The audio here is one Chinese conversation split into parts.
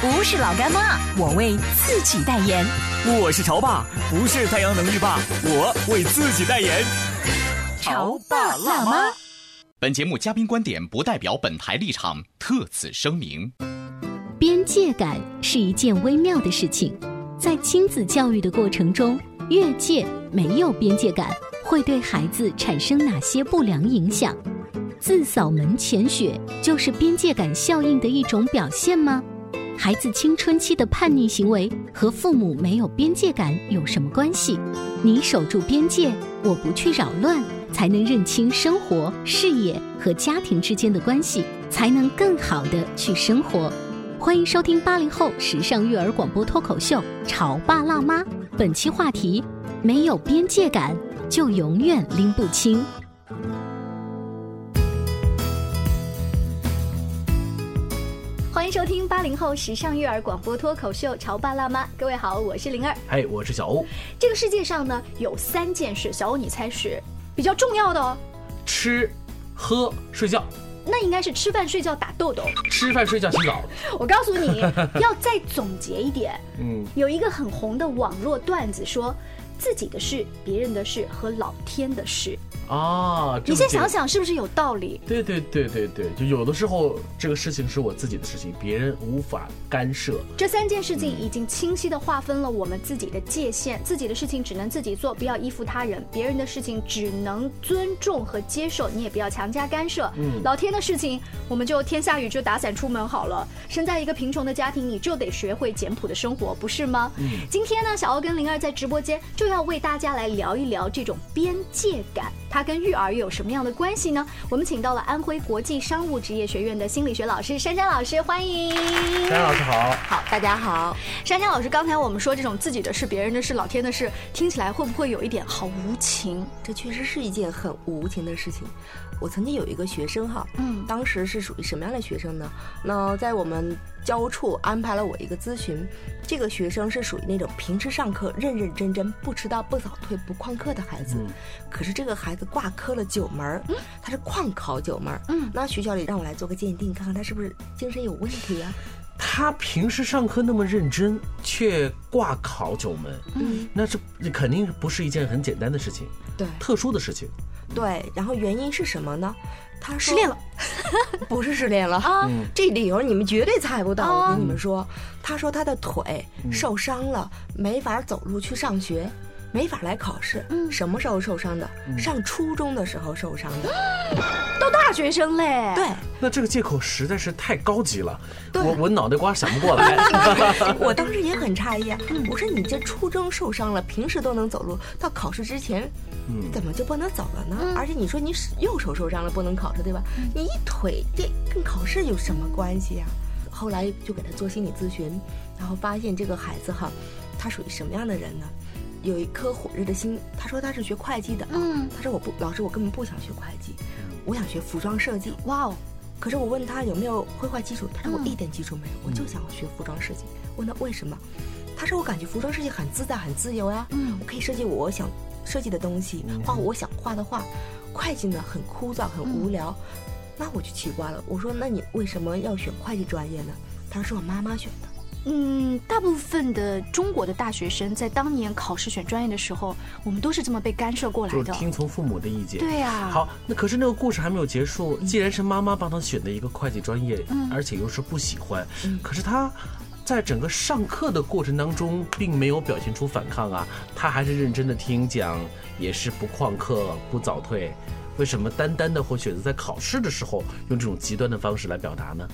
不是老干妈，我为自己代言。我是潮爸，不是太阳能浴霸，我为自己代言。潮爸辣妈。本节目嘉宾观点不代表本台立场，特此声明。边界感是一件微妙的事情，在亲子教育的过程中，越界没有边界感，会对孩子产生哪些不良影响？自扫门前雪就是边界感效应的一种表现吗？孩子青春期的叛逆行为和父母没有边界感有什么关系？你守住边界，我不去扰乱，才能认清生活、事业和家庭之间的关系，才能更好的去生活。欢迎收听八零后时尚育儿广播脱口秀《潮爸辣妈》，本期话题：没有边界感，就永远拎不清。迎收听八零后时尚育儿广播脱口秀《潮爸辣妈》，各位好，我是灵儿。哎，我是小欧。这个世界上呢，有三件事，小欧你猜是比较重要的哦。吃、喝、睡觉。那应该是吃饭、睡觉、打豆豆。吃饭、睡觉、洗澡。我告诉你 要再总结一点。嗯，有一个很红的网络段子说，自己的事、别人的事和老天的事。啊，你先想想是不是有道理？对对对对对，就有的时候这个事情是我自己的事情，别人无法干涉。这三件事情已经清晰的划分了我们自己的界限，自己的事情只能自己做，不要依附他人；别人的事情只能尊重和接受，你也不要强加干涉。嗯，老天的事情，我们就天下雨就打伞出门好了。生在一个贫穷的家庭，你就得学会简朴的生活，不是吗？嗯，今天呢，小欧跟灵儿在直播间就要为大家来聊一聊这种边界感。它跟育儿又有什么样的关系呢？我们请到了安徽国际商务职业学院的心理学老师珊珊老师，欢迎。珊珊老师好。好，大家好。珊珊老师，刚才我们说这种自己的事、别人的事、老天的事，听起来会不会有一点好无情？这确实是一件很无情的事情。我曾经有一个学生哈，嗯，当时是属于什么样的学生呢？那在我们教务处安排了我一个咨询，这个学生是属于那种平时上课认认真真、不迟到、不早退、不旷课的孩子，可是这个孩子挂科了九门，他是旷考九门，嗯，那学校里让我来做个鉴定，看看他是不是精神有问题啊？他平时上课那么认真，却挂考九门，嗯，那这肯定不是一件很简单的事情，对，特殊的事情。对，然后原因是什么呢？他失恋了，不是失恋了啊！这理由你们绝对猜不到。我跟你们说，他说他的腿受伤了，没法走路去上学，没法来考试。嗯，什么时候受伤的？上初中的时候受伤的。都大学生嘞。对，那这个借口实在是太高级了。我我脑袋瓜想不过来。我当时也很诧异，我说你这初中受伤了，平时都能走路，到考试之前。怎么就不能走了呢？而且你说你右手受伤了不能考试，对吧？你一腿这跟考试有什么关系呀？后来就给他做心理咨询，然后发现这个孩子哈，他属于什么样的人呢？有一颗火热的心。他说他是学会计的，嗯，他说我不老师我根本不想学会计，我想学服装设计。哇哦！可是我问他有没有绘画基础，他说我一点基础没有，我就想学服装设计。问他为什么？他说我感觉服装设计很自在很自由呀，嗯，我可以设计我想。设计的东西，画我想画的画，会计呢很枯燥很无聊，那我就奇怪了。我说，那你为什么要选会计专业呢？他说是我妈妈选的。嗯，大部分的中国的大学生在当年考试选专业的时候，我们都是这么被干涉过来的，听从父母的意见。对呀。好，那可是那个故事还没有结束。既然是妈妈帮他选的一个会计专业，而且又是不喜欢，可是他。在整个上课的过程当中，并没有表现出反抗啊，他还是认真的听讲，也是不旷课、不早退。为什么单单的会选择在考试的时候用这种极端的方式来表达呢？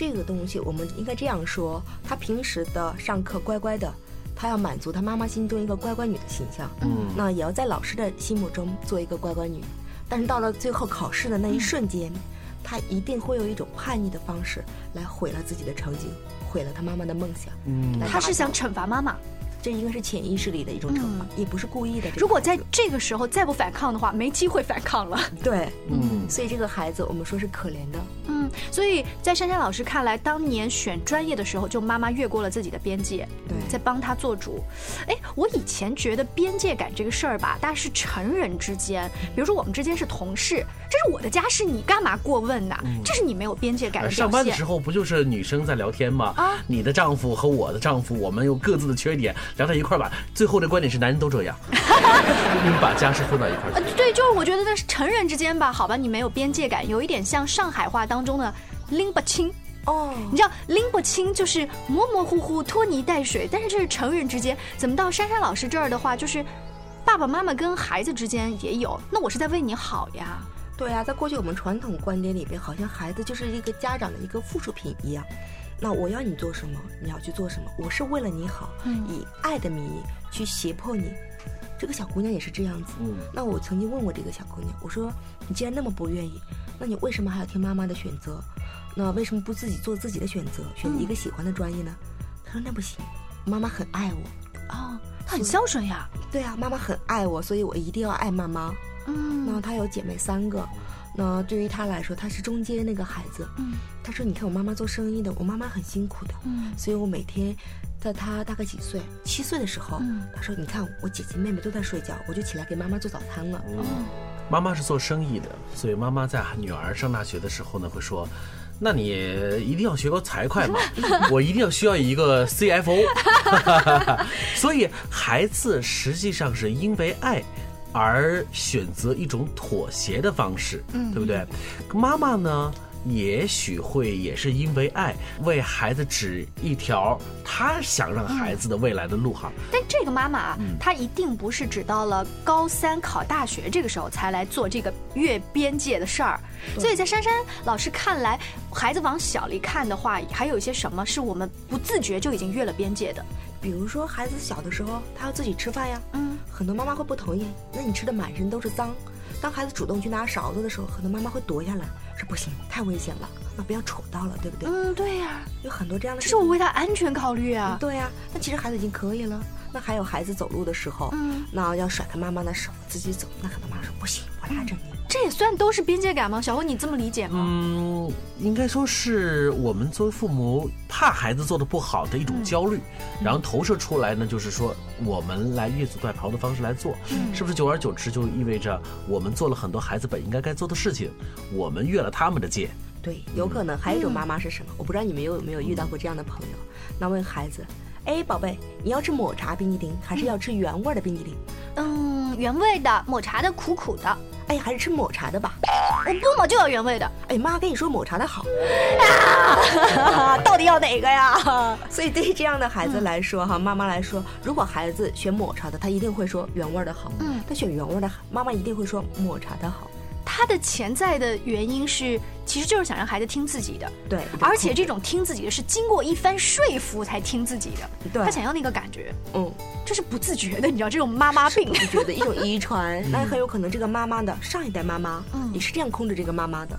这个东西我们应该这样说：他平时的上课乖乖的，他要满足他妈妈心中一个乖乖女的形象，嗯，那也要在老师的心目中做一个乖乖女。但是到了最后考试的那一瞬间，他一定会用一种叛逆的方式来毁了自己的成绩，毁了他妈妈的梦想。嗯，他是想惩罚妈妈。这应该是潜意识里的一种惩罚，也不是故意的。如果在这个时候再不反抗的话，没机会反抗了。对，嗯，所以这个孩子我们说是可怜的。嗯，所以在珊珊老师看来，当年选专业的时候，就妈妈越过了自己的边界，对，在帮他做主。哎，我以前觉得边界感这个事儿吧，大概是成人之间，比如说我们之间是同事，这是我的家事，你干嘛过问呢？这是你没有边界感的上班的时候不就是女生在聊天吗？啊，你的丈夫和我的丈夫，我们有各自的缺点。聊到一块儿吧，最后的观点是男人都这样，你们把家事混到一块儿。对，就是我觉得那是成人之间吧，好吧，你没有边界感，有一点像上海话当中的拎不清哦。你知道拎不清就是模模糊糊、拖泥带水，但是这是成人之间。怎么到珊珊老师这儿的话，就是爸爸妈妈跟孩子之间也有，那我是在为你好呀。对呀，在过去我们传统观点里边，好像孩子就是一个家长的一个附属品一样。那我要你做什么，你要去做什么。我是为了你好，以爱的名义去胁迫你。这个小姑娘也是这样子。嗯，那我曾经问过这个小姑娘，我说你既然那么不愿意，那你为什么还要听妈妈的选择？那为什么不自己做自己的选择，选择一个喜欢的专业呢？她说那不行，妈妈很爱我。哦，她很孝顺呀。对啊，妈妈很爱我，所以我一定要爱妈妈。嗯，那她有姐妹三个。那对于他来说，他是中间那个孩子。嗯，他说：“你看我妈妈做生意的，我妈妈很辛苦的。嗯，所以我每天，在他大概几岁，七岁的时候，他说：‘你看我姐姐妹妹都在睡觉，我就起来给妈妈做早餐了。’嗯，妈妈是做生意的，所以妈妈在女儿上大学的时候呢，会说：‘那你一定要学个财会嘛，我一定要需要一个 CFO。’ 所以孩子实际上是因为爱。”而选择一种妥协的方式，嗯，对不对？妈妈呢，也许会也是因为爱，为孩子指一条他想让孩子的未来的路哈。但这个妈妈啊，她一定不是只到了高三考大学这个时候才来做这个越边界的事儿。所以在珊珊老师看来，孩子往小里看的话，还有一些什么是我们不自觉就已经越了边界的？比如说，孩子小的时候，他要自己吃饭呀。嗯，很多妈妈会不同意。那你吃的满身都是脏。当孩子主动去拿勺子的时候，很多妈妈会夺下来，说不行，太危险了，那不要戳到了，对不对？嗯，对呀，有很多这样的。这是我为他安全考虑啊。对呀，那其实孩子已经可以了。那还有孩子走路的时候，嗯，那要甩开妈妈的手自己走，那可能妈妈说不行，我拉着你。这也算都是边界感吗？小欧，你这么理解吗？嗯，应该说是我们作为父母怕孩子做的不好的一种焦虑，然后投射出来呢，就是说我们来越俎代庖的方式来做，是不是？久而久之就意味着我们做了很多孩子本应该该做的事情，我们越了他们的界。对，有可能还有一种妈妈是什么？我不知道你们有没有遇到过这样的朋友，那问孩子。哎，宝贝，你要吃抹茶冰激凌，还是要吃原味的冰激凌？嗯，原味的，抹茶的苦苦的。哎，还是吃抹茶的吧。我不抹就要原味的。哎，妈跟你说抹茶的好。啊，到底要哪个呀？所以对于这样的孩子来说，哈，妈妈来说，如果孩子选抹茶的，他一定会说原味的好。嗯，他选原味的，妈妈一定会说抹茶的好。他的潜在的原因是，其实就是想让孩子听自己的，对，而且这种听自己的是经过一番说服才听自己的，对，他想要那个感觉，嗯，这是不自觉的，你知道这种妈妈病，不自觉的一种遗传，那很有可能这个妈妈的上一代妈妈，嗯，也是这样控制这个妈妈的。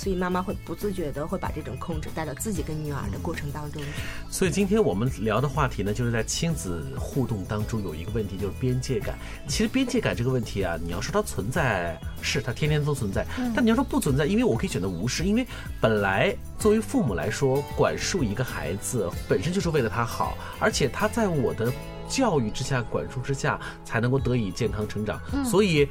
所以妈妈会不自觉的会把这种控制带到自己跟女儿的过程当中。所以今天我们聊的话题呢，就是在亲子互动当中有一个问题，就是边界感。其实边界感这个问题啊，你要说它存在，是它天天都存在。但你要说不存在，因为我可以选择无视。因为本来作为父母来说，管束一个孩子本身就是为了他好，而且他在我的教育之下、管束之下，才能够得以健康成长。所以。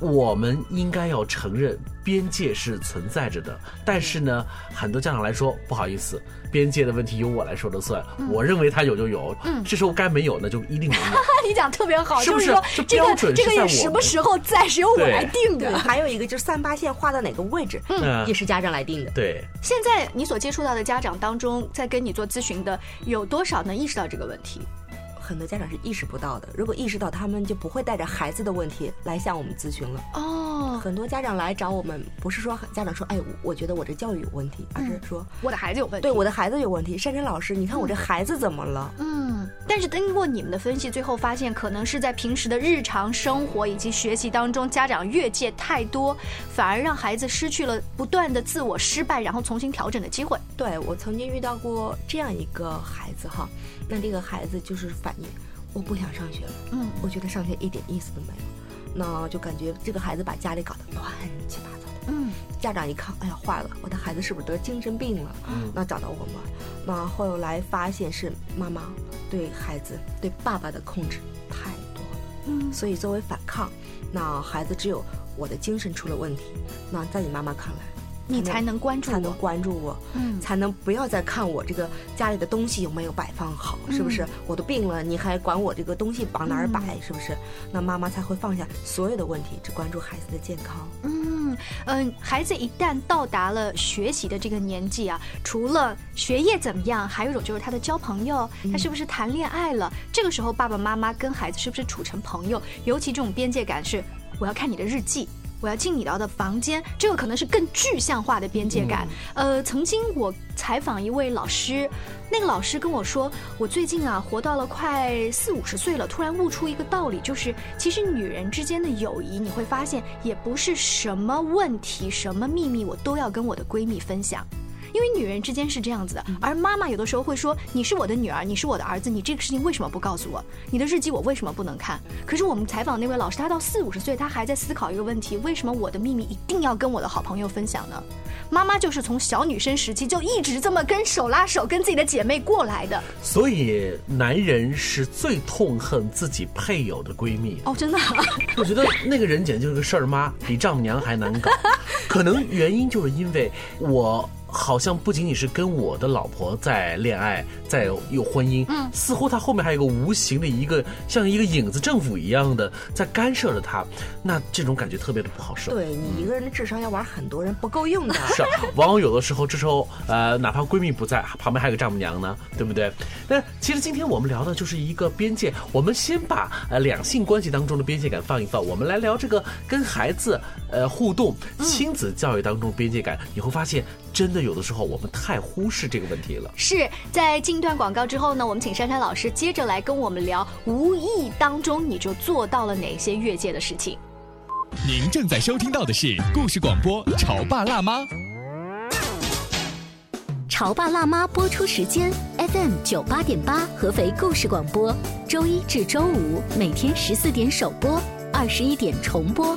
我们应该要承认边界是存在着的，但是呢，很多家长来说不好意思，边界的问题由我来说了算，我认为他有就有，嗯，这时候该没有呢就一定没有。你讲特别好，是不就是说这这个标准这个在我什么时候在是由我来定，的。还有一个就是三八线画到哪个位置，嗯也是家长来定的。对，现在你所接触到的家长当中，在跟你做咨询的有多少能意识到这个问题？很多家长是意识不到的，如果意识到，他们就不会带着孩子的问题来向我们咨询了。哦，很多家长来找我们，不是说家长说，哎，我我觉得我这教育有问题，而是说，我的孩子有问题。对我的孩子有问题。珊珊老师，你看我这孩子怎么了？嗯，但是经过你们的分析，最后发现可能是在平时的日常生活以及学习当中，家长越界太多，反而让孩子失去了不断的自我失败，然后重新调整的机会。对我曾经遇到过这样一个孩子哈，那这个孩子就是反映，我不想上学了，嗯我觉得上学一点意思都没有，那就感觉这个孩子把家里搞得乱七八糟的。嗯。家长一看，哎呀，坏了，我的孩子是不是得精神病了？嗯。那找到我们，那后来发现是妈妈对孩子、对爸爸的控制太多了，嗯。所以作为反抗，那孩子只有我的精神出了问题，那在你妈妈看来，你才能关注才能。关注我，嗯才能不要再看我这个家里的东西有没有摆放好，是不是？我都病了，你还管我这个东西往哪儿摆，是不是？那妈妈才会放下所有的问题，只关注孩子的健康。嗯嗯，孩子一旦到达了学习的这个年纪啊，除了学业怎么样，还有一种就是他的交朋友，他是不是谈恋爱了？这个时候爸爸妈妈跟孩子是不是处成朋友？尤其这种边界感是，我要看你的日记。我要进你的房间，这个可能是更具象化的边界感。呃，曾经我采访一位老师，那个老师跟我说，我最近啊活到了快四五十岁了，突然悟出一个道理，就是其实女人之间的友谊，你会发现也不是什么问题、什么秘密我都要跟我的闺蜜分享。因为女人之间是这样子的，而妈妈有的时候会说：“你是我的女儿，你是我的儿子，你这个事情为什么不告诉我？你的日记我为什么不能看？”可是我们采访那位老师，他到四五十岁，他还在思考一个问题：为什么我的秘密一定要跟我的好朋友分享呢？妈妈就是从小女生时期就一直这么跟手拉手跟自己的姐妹过来的。所以男人是最痛恨自己配偶的闺蜜。哦，真的、啊，我觉得那个人简直就是个事儿妈，比丈母娘还难搞。可能原因就是因为我好像不仅仅是跟我的老婆在恋爱，在有婚姻，嗯，似乎他后面还有一个无形的一个像一个影子政府一样的在干涉着他，那这种感觉特别的不好受。对你一个人的智商要玩很多人不够用的。是啊，往往有的时候，这时候呃，哪怕闺蜜不在，旁边还有个丈母娘呢，对不对？那其实今天我们聊的就是一个边界，我们先把呃两性关系当中的边界感放一放，我们来聊这个跟孩子呃互动、亲子教育当中边界感，你会发现，真的有的时候我们太忽视这个问题了。是在进段广告之后呢，我们请珊珊老师接着来跟我们聊，无意当中你就做到了哪些越界的事情。您正在收听到的是故事广播《潮爸辣妈》。《潮爸辣妈》播出时间：FM 九八点八，合肥故事广播，周一至周五每天十四点首播，二十一点重播。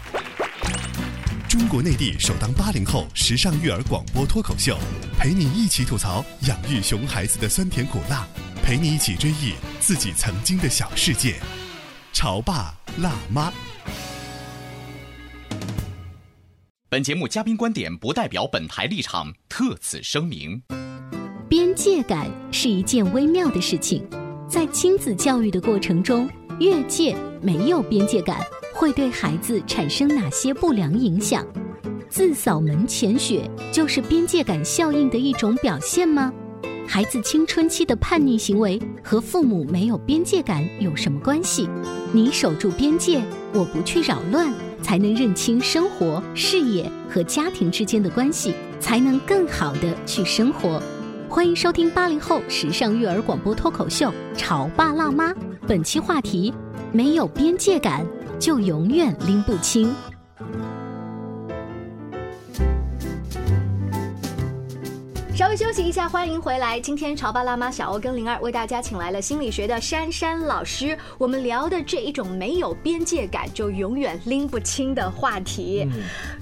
中国内地首档八零后时尚育儿广播脱口秀，陪你一起吐槽养育熊孩子的酸甜苦辣，陪你一起追忆自己曾经的小世界。潮爸辣妈。本节目嘉宾观点不代表本台立场，特此声明。边界感是一件微妙的事情，在亲子教育的过程中，越界没有边界感会对孩子产生哪些不良影响？自扫门前雪就是边界感效应的一种表现吗？孩子青春期的叛逆行为和父母没有边界感有什么关系？你守住边界，我不去扰乱，才能认清生活、事业和家庭之间的关系，才能更好的去生活。欢迎收听八零后时尚育儿广播脱口秀《潮爸辣妈》，本期话题：没有边界感，就永远拎不清。稍微休息一下，欢迎回来。今天潮爸辣妈小欧跟灵儿为大家请来了心理学的珊珊老师，我们聊的这一种没有边界感就永远拎不清的话题。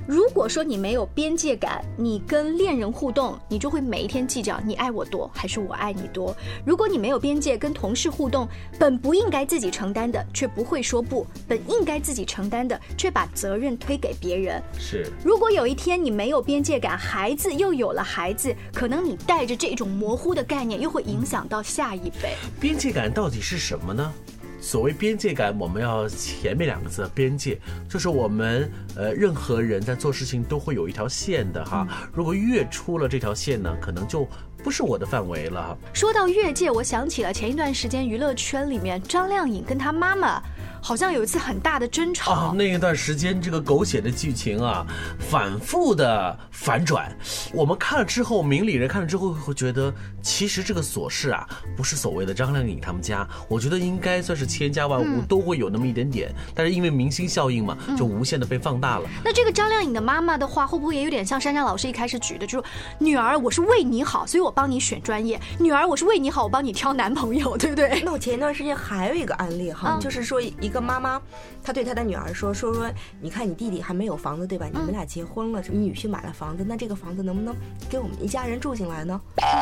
如果说你没有边界感，你跟恋人互动，你就会每一天计较你爱我多还是我爱你多。如果你没有边界，跟同事互动，本不应该自己承担的却不会说不，本应该自己承担的却把责任推给别人。是，如果有一天你没有边界感，孩子又有了孩子，可能你带着这种模糊的概念，又会影响到下一辈。边界感到底是什么呢？所谓边界感，我们要前面两个字“边界”，就是我们呃任何人在做事情都会有一条线的哈。如果越出了这条线呢，可能就不是我的范围了。说到越界，我想起了前一段时间娱乐圈里面张靓颖跟她妈妈。好像有一次很大的争吵啊！那一段时间，这个狗血的剧情啊，反复的反转。我们看了之后，明理人看了之后会觉得，其实这个琐事啊，不是所谓的张靓颖他们家，我觉得应该算是千家万户都会有那么一点点。但是因为明星效应嘛，就无限的被放大了。那这个张靓颖的妈妈的话，会不会也有点像珊珊老师一开始举的，就是女儿，我是为你好，所以我帮你选专业；女儿，我是为你好，我帮你挑男朋友，对不对？那我前一段时间还有一个案例哈，就是说一。一个妈妈，她对她的女儿说：“说说，你看你弟弟还没有房子，对吧？你们俩结婚了，你女婿买了房子，那这个房子能不能给我们一家人住进来呢？”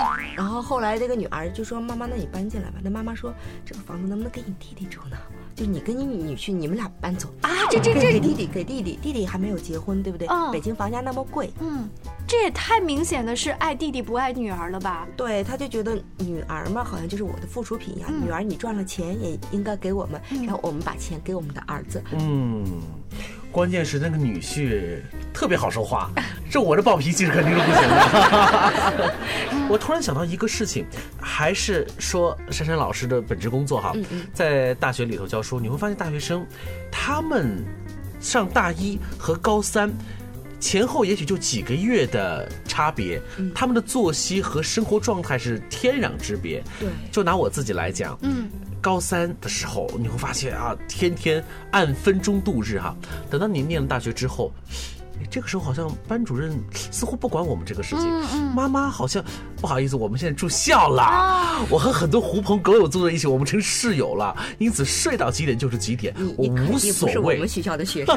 然后后来这个女儿就说：“妈妈，那你搬进来吧。”那妈妈说：“这个房子能不能给你弟弟住呢？就你跟你女婿，你们俩搬走啊？这这这给弟弟给弟弟，弟弟还没有结婚，对不对？北京房价那么贵，嗯。”这也太明显的是爱弟弟不爱女儿了吧？对，他就觉得女儿嘛，好像就是我的附属品一样。女儿你赚了钱也应该给我们，然后我们把钱给我们的儿子。嗯，关键是那个女婿特别好说话，这我这暴脾气是肯定是不行的。我突然想到一个事情，还是说珊珊老师的本职工作哈，在大学里头教书，你会发现大学生他们上大一和高三。前后也许就几个月的差别，他们的作息和生活状态是天壤之别。对，就拿我自己来讲，嗯，高三的时候你会发现啊，天天按分钟度日哈。等到你念了大学之后。这个时候好像班主任似乎不管我们这个事情，妈妈好像不好意思，我们现在住校了，我和很多狐朋狗友住在一起，我们成室友了，因此睡到几点就是几点，我无所谓。我们学校的学生，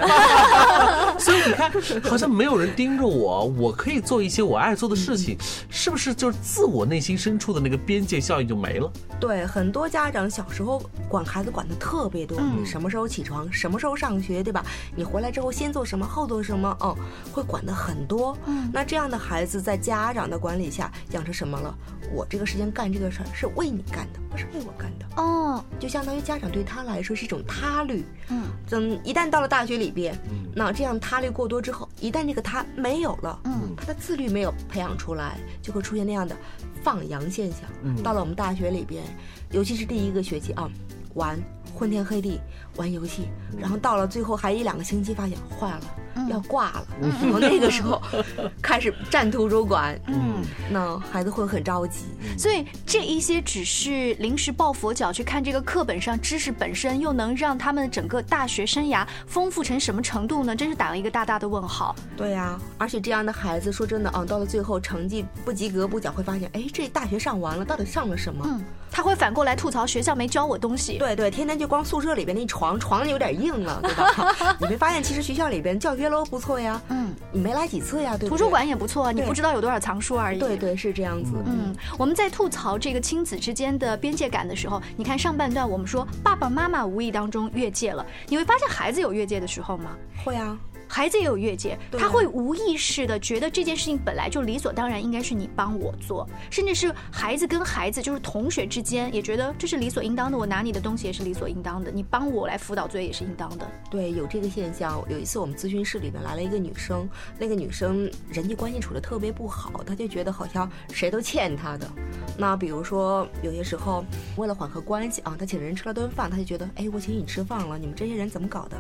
所以你看，好像没有人盯着我，我可以做一些我爱做的事情，是不是就是自我内心深处的那个边界效应就没了？对，很多家长小时候管孩子管的特别多，你什么时候起床，什么时候上学，对吧？你回来之后先做什么，后做什么，哦。会管的很多，嗯，那这样的孩子在家长的管理下养成什么了？我这个时间干这个事儿是为你干的，不是为我干的哦，就相当于家长对他来说是一种他律，嗯，等一旦到了大学里边，那这样他律过多之后，一旦这个他没有了，嗯，他的自律没有培养出来，就会出现那样的放羊现象。嗯，到了我们大学里边，尤其是第一个学期啊，玩昏天黑地玩游戏，然后到了最后还一两个星期发现坏了。要挂了，然后那个时候 开始占图书馆，嗯，那孩子会很着急。所以这一些只是临时抱佛脚去看这个课本上知识本身，又能让他们的整个大学生涯丰富成什么程度呢？真是打了一个大大的问号。对呀，而且这样的孩子，说真的啊，到了最后成绩不及格不讲，会发现，哎，这大学上完了，到底上了什么？嗯，他会反过来吐槽学校没教我东西。对对，天天就光宿舍里边那床，床有点硬了，对吧？你没发现其实学校里边教学楼？不错呀，嗯，你没来几次呀？对，图书馆也不错，你不知道有多少藏书而已。对对，是这样子。嗯，我们在吐槽这个亲子之间的边界感的时候，你看上半段我们说爸爸妈妈无意当中越界了，你会发现孩子有越界的时候吗？会啊。孩子也有越界，他会无意识的觉得这件事情本来就理所当然，应该是你帮我做，甚至是孩子跟孩子，就是同学之间，也觉得这是理所应当的。我拿你的东西也是理所应当的，你帮我来辅导作业也是应当的。对，有这个现象。有一次我们咨询室里面来了一个女生，那个女生人际关系处的特别不好，她就觉得好像谁都欠她的。那比如说有些时候为了缓和关系啊，她请人吃了顿饭，她就觉得，哎，我请你吃饭了，你们这些人怎么搞的？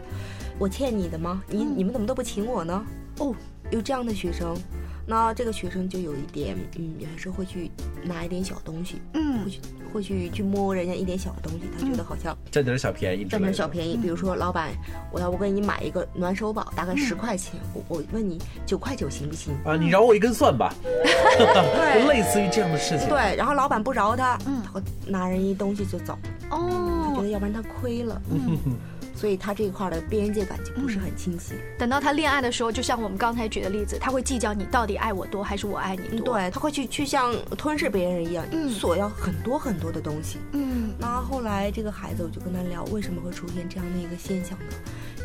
我欠你的吗？你你们怎么都不请我呢？哦，有这样的学生。那这个学生就有一点，嗯，有些时候会去拿一点小东西，嗯会去会去去摸人家一点小东西，他觉得好像占点小便宜之占，点小便宜。比如说，老板，我要不给你买一个暖手宝，大概十块钱，我我问你九块九行不行？啊，你饶我一根蒜吧，对类似于这样的事情。对，然后老板不饶他，嗯他会拿人一东西就走，哦他觉哦得，要不然他亏了，所以他这一块的边界感就不是很清晰。等到他恋爱的时候，就像我们刚才举的例子，他会计较你到底爱我多还是我爱你多。，对，他会去去像吞噬别人一样，嗯索要很多很多的东西。嗯那后来这个孩子，我就跟他聊，为什么会出现这样的一个现象呢？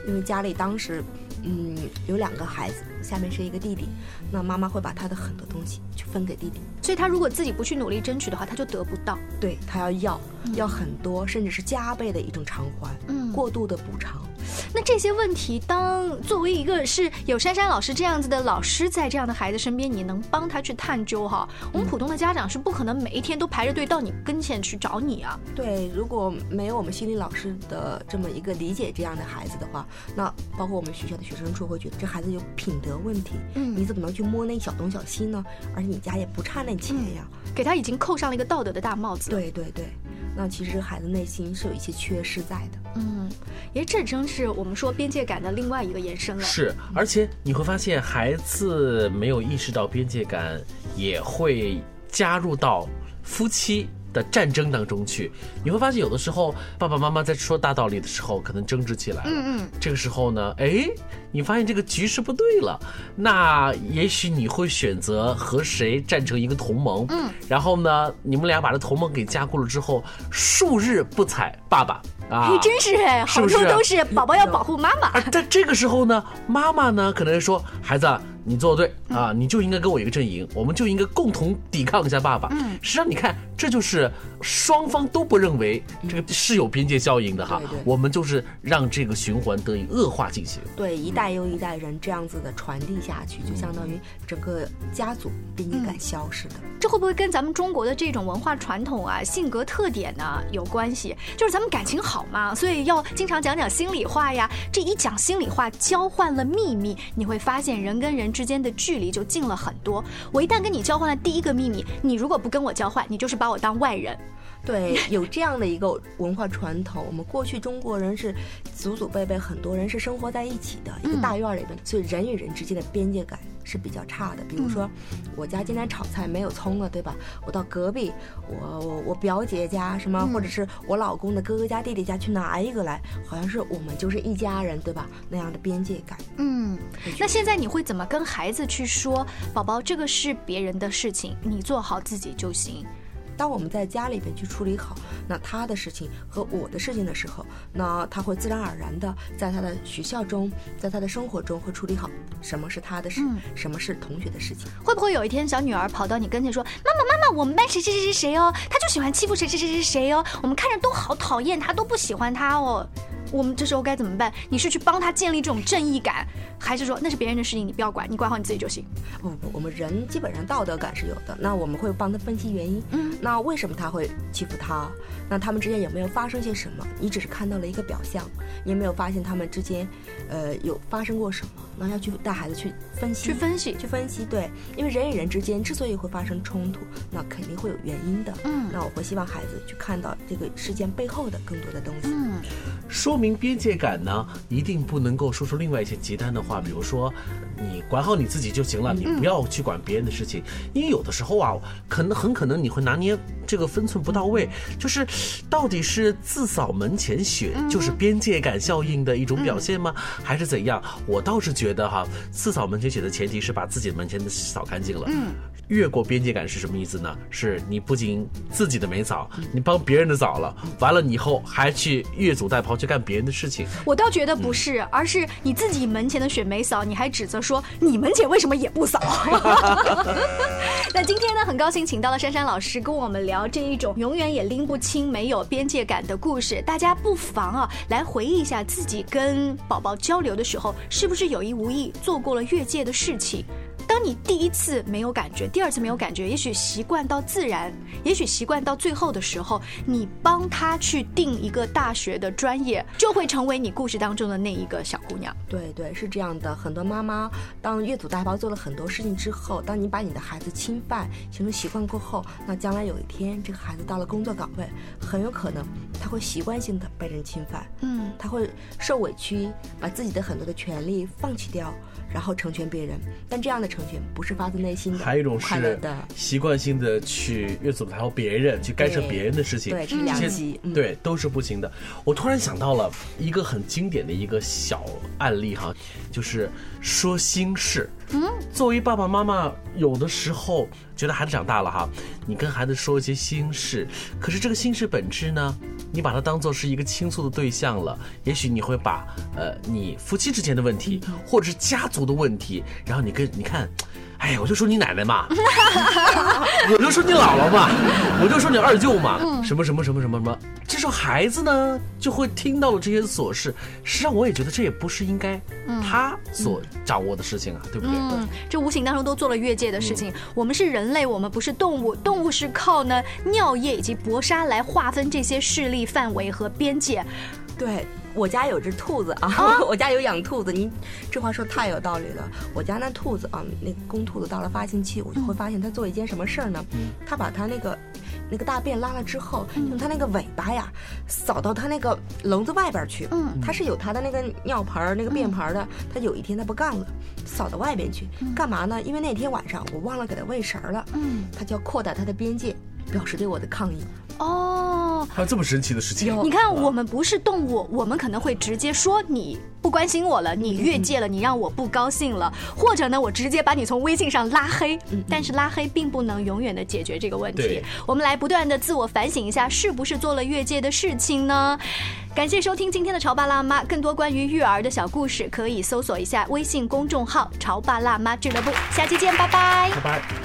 因为家里当时，嗯，有两个孩子，下面是一个弟弟，那妈妈会把他的很多东西去分给弟弟，所以他如果自己不去努力争取的话，他就得不到。对他要要，要很多，甚至是加倍的一种偿还，嗯过度的补偿。那这些问题，当作为一个是有珊珊老师这样子的老师在这样的孩子身边，你能帮他去探究哈？我们普通的家长是不可能每一天都排着队到你跟前去找你啊。对，如果没有我们心理老师的这么一个理解这样的孩子的话，那包括我们学校的学生处会觉得这孩子有品德问题，嗯你怎么能去摸那小东小西呢？而且你家也不差那钱呀。给他已经扣上了一个道德的大帽子。，对对对，那其实孩子内心是有一些缺失在的。嗯，因为这正是我们说边界感的另外一个延伸了。是，而且你会发现，孩子没有意识到边界感，也会加入到夫妻的战争当中去。你会发现，有的时候爸爸妈妈在说大道理的时候，可能争执起来了。嗯嗯，这个时候呢，哎，你发现这个局势不对了，那也许你会选择和谁站成一个同盟。嗯，然后呢，你们俩把这同盟给加固了之后，数日不睬爸爸啊嘿，，真是哎，好是不是处都是宝宝要保护妈妈。而在这个时候呢，妈妈呢可能说：“孩子啊，你做的对啊，你就应该跟我一个阵营，我们就应该共同抵抗一下爸爸。”嗯，实际上你看，这就是双方都不认为这个是有边界效应的哈对对。我们就是让这个循环得以恶化进行。对，一代又一代人这样子的传递下去，就相当于整个家族边界感消失的。这会不会跟咱们中国的这种文化传统啊、性格特点呢有关系？就是咱们感情好嘛，所以要经常讲讲心里话呀。这一讲心里话，交换了秘密，你会发现人跟人之间的距离就近了很多。我一旦跟你交换了第一个秘密，你如果不跟我交换，你就是把我当外人。对，有这样的一个文化传统。我们过去中国人是祖祖辈辈很多人是生活在一起的一个大院儿里边，所以人与人之间的边界感是比较差的。比如说，我家今天炒菜没有葱了，对吧？我到隔壁，我我我表姐家什么，或者是我老公的哥哥家、弟弟家去拿一个来，好像是我们就是一家人，对吧？那样的边界感。嗯，那现在你会怎么跟孩子去说？宝宝，这个是别人的事情，你做好自己就行。当我们在家里边去处理好那他的事情和我的事情的时候，那他会自然而然的在他的学校中，在他的生活中会处理好什么是他的事，嗯什么是同学的事情。会不会有一天小女儿跑到你跟前说：“妈妈，妈妈，我们班谁谁谁谁谁哦，他就喜欢欺负谁谁谁谁谁哦，我们看着都好讨厌他，都不喜欢他哦。”我们这时候该怎么办？你是去帮他建立这种正义感，还是说那是别人的事情，你不要管，你管好你自己就行？不不，我们人基本上道德感是有的，那我们会帮他分析原因。嗯，那为什么他会欺负他？那他们之间有没有发生些什么？你只是看到了一个表象，你也没有发现他们之间，呃，有发生过什么？那要去带孩子去分析，去分析去分析。对，因为人与人之间之所以会发生冲突，那肯定会有原因的。嗯那我会希望孩子去看到这个事件背后的更多的东西。嗯，说明边界感呢，一定不能够说出另外一些极端的话，比如说，你管好你自己就行了，你不要去管别人的事情，因为有的时候啊，可能很可能你会拿捏这个分寸不到位，就是到底是自扫门前雪，就是边界感效应的一种表现吗？还是怎样？我倒是觉得哈，自扫门前雪的前提是把自己的门前的扫干净了。嗯。越过边界感是什么意思呢？是你不仅自己的没扫，你帮别人的扫了，完了你以后还去越俎代庖去干别人的事情。我倒觉得不是，而是你自己门前的雪没扫，你还指责说你门前为什么也不扫？那今天呢，很高兴请到了珊珊老师跟我们聊这一种永远也拎不清、没有边界感的故事。大家不妨啊，来回忆一下自己跟宝宝交流的时候，是不是有意无意做过了越界的事情。当你第一次没有感觉，第二次没有感觉，也许习惯到自然，也许习惯到最后的时候，你帮他去定一个大学的专业，就会成为你故事当中的那一个小姑娘。对对，是这样的。很多妈妈当越俎代庖做了很多事情之后，当你把你的孩子侵犯形成习惯过后，那将来有一天这个孩子到了工作岗位，很有可能他会习惯性的被人侵犯，嗯，他会受委屈，把自己的很多的权利放弃掉。然后成全别人，但这样的成全不是发自内心的。还有一种是习惯性的去越俎代庖别人，去干涉别人的事情，对，是两极，对，都是不行的。我突然想到了一个很经典的一个小案例哈，就是说心事。嗯，作为爸爸妈妈，有的时候觉得孩子长大了哈，你跟孩子说一些心事，可是这个心事本质呢，你把它当做是一个倾诉的对象了，也许你会把呃你夫妻之间的问题，或者是家族的问题，然后你跟你看。哎，我就说你奶奶嘛，我就说你姥姥嘛，我就说你二舅嘛，什么什么什么什么什么。这时候孩子呢就会听到了这些琐事，实际上我也觉得这也不是应该他所掌握的事情啊，对不对？嗯，这无形当中都做了越界的事情。我们是人类，我们不是动物，动物是靠呢尿液以及搏杀来划分这些势力范围和边界。对。我家有只兔子啊，我家有养兔子。您这话说太有道理了。我家那兔子啊，那公兔子到了发情期，我就会发现它做一件什么事儿呢？它把它那个那个大便拉了之后，用它那个尾巴呀，扫到它那个笼子外边去。嗯，它是有它的那个尿盆儿、那个便盆的。它有一天它不干了，扫到外边去，干嘛呢？因为那天晚上我忘了给它喂食了。嗯，它就要扩大它的边界，表示对我的抗议。哦，还有这么神奇的事情！你看，我们不是动物，我们可能会直接说你不关心我了，你越界了，你让我不高兴了，或者呢，我直接把你从微信上拉黑。但是拉黑并不能永远的解决这个问题。我们来不断的自我反省一下，是不是做了越界的事情呢？感谢收听今天的潮爸辣妈，更多关于育儿的小故事，可以搜索一下微信公众号“潮爸辣妈俱乐部”。下期见，拜拜，拜拜。